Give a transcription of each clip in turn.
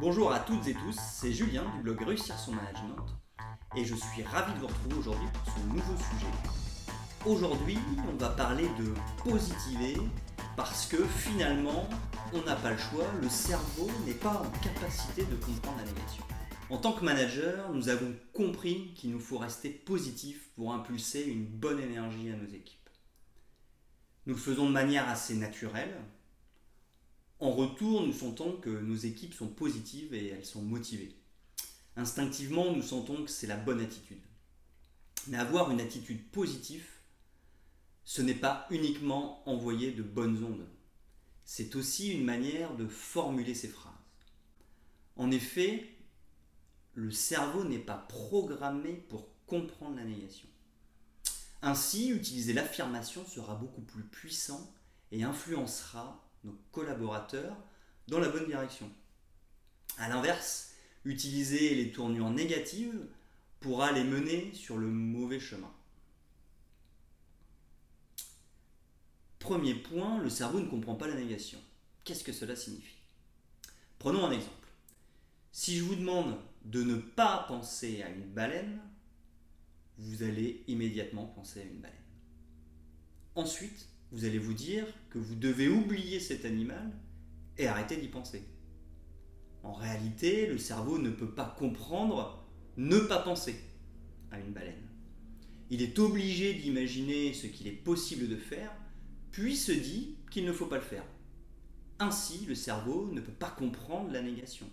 Bonjour à toutes et tous, c'est Julien du blog Réussir son management et je suis ravi de vous retrouver aujourd'hui pour ce nouveau sujet. Aujourd'hui, on va parler de positiver parce que finalement, on n'a pas le choix, le cerveau n'est pas en capacité de comprendre la négation. En tant que manager, nous avons compris qu'il nous faut rester positif pour impulser une bonne énergie à nos équipes. Nous le faisons de manière assez naturelle. En retour, nous sentons que nos équipes sont positives et elles sont motivées. Instinctivement, nous sentons que c'est la bonne attitude. Mais avoir une attitude positive, ce n'est pas uniquement envoyer de bonnes ondes. C'est aussi une manière de formuler ces phrases. En effet, le cerveau n'est pas programmé pour comprendre la négation. Ainsi, utiliser l'affirmation sera beaucoup plus puissant et influencera nos collaborateurs dans la bonne direction. A l'inverse, utiliser les tournures négatives pourra les mener sur le mauvais chemin. Premier point, le cerveau ne comprend pas la négation. Qu'est-ce que cela signifie? Prenons un exemple. Si je vous demande de ne pas penser à une baleine, vous allez immédiatement penser à une baleine. Ensuite, vous allez vous dire que vous devez oublier cet animal et arrêter d'y penser. En réalité, le cerveau ne peut pas comprendre ne pas penser à une baleine. Il est obligé d'imaginer ce qu'il est possible de faire, puis se dit qu'il ne faut pas le faire. Ainsi, le cerveau ne peut pas comprendre la négation.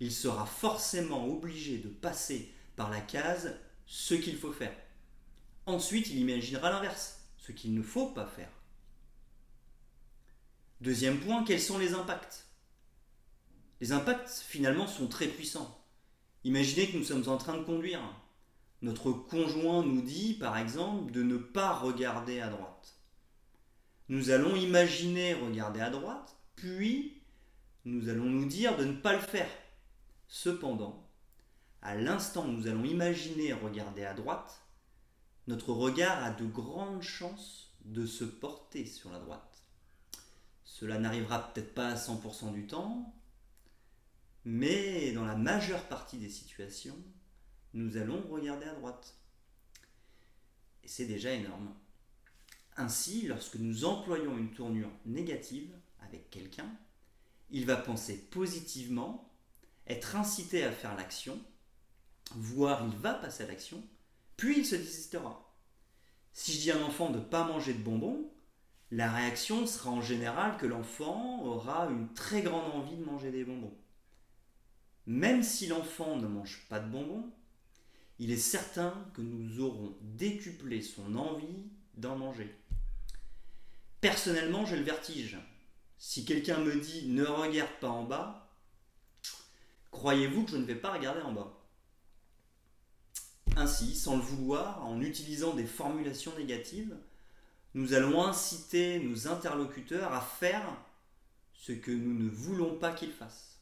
Il sera forcément obligé de passer par la case ce qu'il faut faire. Ensuite, il imaginera l'inverse, ce qu'il ne faut pas faire. Deuxième point, quels sont les impacts? Les impacts, finalement, sont très puissants. Imaginez que nous sommes en train de conduire. Notre conjoint nous dit, par exemple, de ne pas regarder à droite. Nous allons imaginer regarder à droite, puis nous allons nous dire de ne pas le faire. Cependant, à l'instant où nous allons imaginer regarder à droite, notre regard a de grandes chances de se porter sur la droite. Cela n'arrivera peut-être pas à 100% du temps, mais dans la majeure partie des situations, nous allons regarder à droite. Et c'est déjà énorme. Ainsi, lorsque nous employons une tournure négative avec quelqu'un, il va penser positivement, être incité à faire l'action, voire il va passer à l'action, puis il se désistera. Si je dis à un enfant de ne pas manger de bonbons, la réaction sera en général que l'enfant aura une très grande envie de manger des bonbons. Même si l'enfant ne mange pas de bonbons, il est certain que nous aurons décuplé son envie d'en manger. Personnellement, j'ai le vertige. Si quelqu'un me dit ne regarde pas en bas, croyez-vous que je ne vais pas regarder en bas? Ainsi, sans le vouloir, en utilisant des formulations négatives, nous allons inciter nos interlocuteurs à faire ce que nous ne voulons pas qu'ils fassent.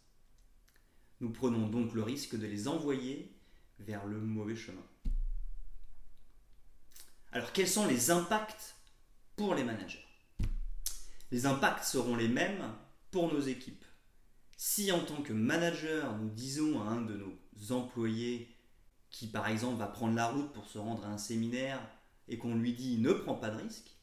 Nous prenons donc le risque de les envoyer vers le mauvais chemin. Alors quels sont les impacts pour les managers? Les impacts seront les mêmes pour nos équipes. Si en tant que manager, nous disons à un de nos employés qui par exemple va prendre la route pour se rendre à un séminaire et qu'on lui dit ne prends pas de risques,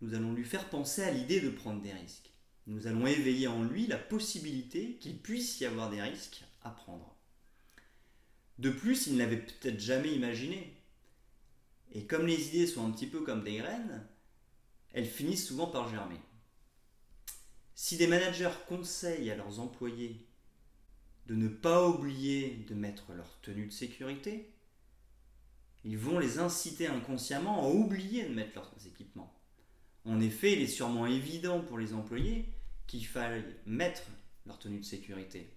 nous allons lui faire penser à l'idée de prendre des risques. Nous allons éveiller en lui la possibilité qu'il puisse y avoir des risques à prendre. De plus, il ne l'avait peut-être jamais imaginé. Et comme les idées sont un petit peu comme des graines, elles finissent souvent par germer. Si des managers conseillent à leurs employés de ne pas oublier de mettre leur tenue de sécurité, ils vont les inciter inconsciemment à oublier de mettre leurs équipements. En effet, il est sûrement évident pour les employés qu'il faille mettre leur tenue de sécurité.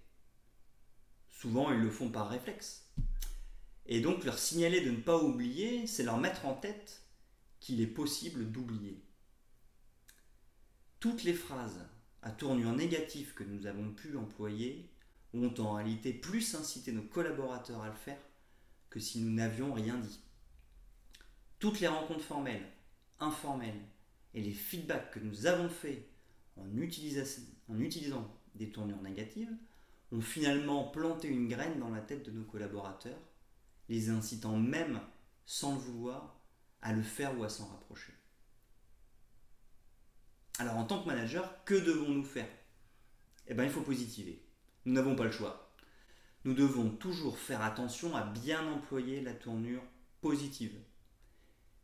Souvent, ils le font par réflexe. Et donc, leur signaler de ne pas oublier, c'est leur mettre en tête qu'il est possible d'oublier. Toutes les phrases à tournure négative que nous avons pu employer ont en réalité plus incité nos collaborateurs à le faire que si nous n'avions rien dit. Toutes les rencontres formelles, informelles et les feedbacks que nous avons faits en, utilisant des tournures négatives ont finalement planté une graine dans la tête de nos collaborateurs, les incitant même, sans le vouloir, à le faire ou à s'en rapprocher. Alors en tant que manager, que devons-nous faire? Eh bien il faut positiver. Nous n'avons pas le choix. Nous devons toujours faire attention à bien employer la tournure positive.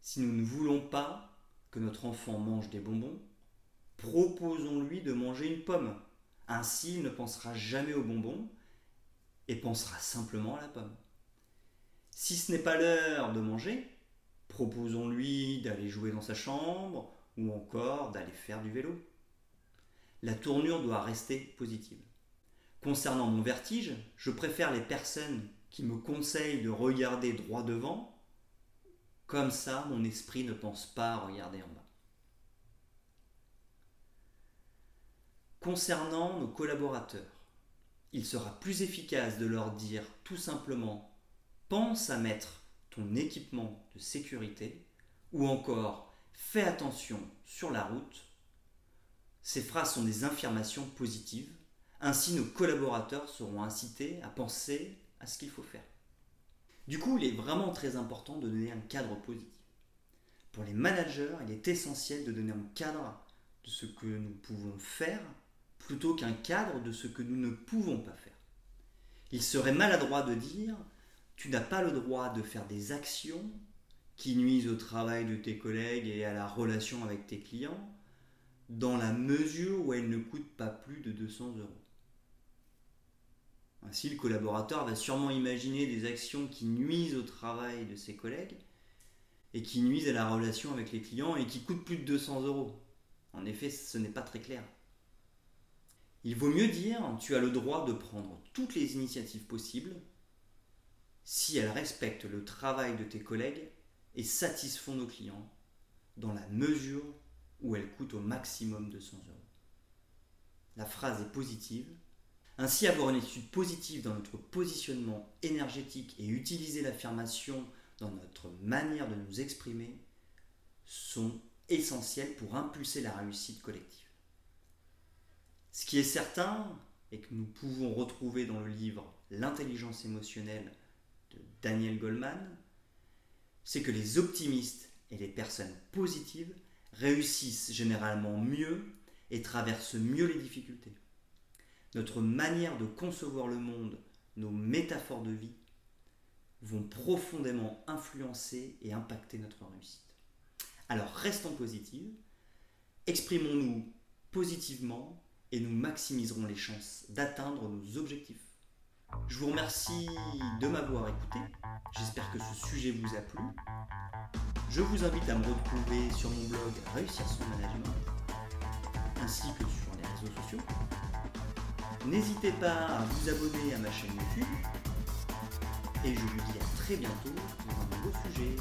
Si nous ne voulons pas que notre enfant mange des bonbons, proposons-lui de manger une pomme. Ainsi, il ne pensera jamais aux bonbons et pensera simplement à la pomme. Si ce n'est pas l'heure de manger, proposons-lui d'aller jouer dans sa chambre ou encore d'aller faire du vélo. La tournure doit rester positive. Concernant mon vertige, je préfère les personnes qui me conseillent de regarder droit devant. Comme ça, mon esprit ne pense pas à regarder en bas. Concernant nos collaborateurs, il sera plus efficace de leur dire tout simplement pense à mettre ton équipement de sécurité ou encore fais attention sur la route. Ces phrases sont des affirmations positives. Ainsi, nos collaborateurs seront incités à penser à ce qu'il faut faire. Du coup, il est vraiment très important de donner un cadre positif. Pour les managers, il est essentiel de donner un cadre de ce que nous pouvons faire plutôt qu'un cadre de ce que nous ne pouvons pas faire. Il serait maladroit de dire tu n'as pas le droit de faire des actions qui nuisent au travail de tes collègues et à la relation avec tes clients dans la mesure où elles ne coûtent pas plus de 200 euros. Ainsi, le collaborateur va sûrement imaginer des actions qui nuisent au travail de ses collègues et qui nuisent à la relation avec les clients et qui coûtent plus de 200 euros. En effet, ce n'est pas très clair. Il vaut mieux dire tu as le droit de prendre toutes les initiatives possibles si elles respectent le travail de tes collègues et satisfont nos clients dans la mesure où elles coûtent au maximum 200 euros. La phrase est positive. Ainsi, avoir une étude positive dans notre positionnement énergétique et utiliser l'affirmation dans notre manière de nous exprimer sont essentiels pour impulser la réussite collective. Ce qui est certain, et que nous pouvons retrouver dans le livre L'intelligence émotionnelle de Daniel Goleman, c'est que les optimistes et les personnes positives réussissent généralement mieux et traversent mieux les difficultés. Notre manière de concevoir le monde, nos métaphores de vie, vont profondément influencer et impacter notre réussite. Alors restons positifs, exprimons-nous positivement et nous maximiserons les chances d'atteindre nos objectifs. Je vous remercie de m'avoir écouté. J'espère que ce sujet vous a plu. Je vous invite à me retrouver sur mon blog Réussir son management ainsi que sur les réseaux sociaux. N'hésitez pas à vous abonner à ma chaîne YouTube et je vous dis à très bientôt pour un nouveau sujet.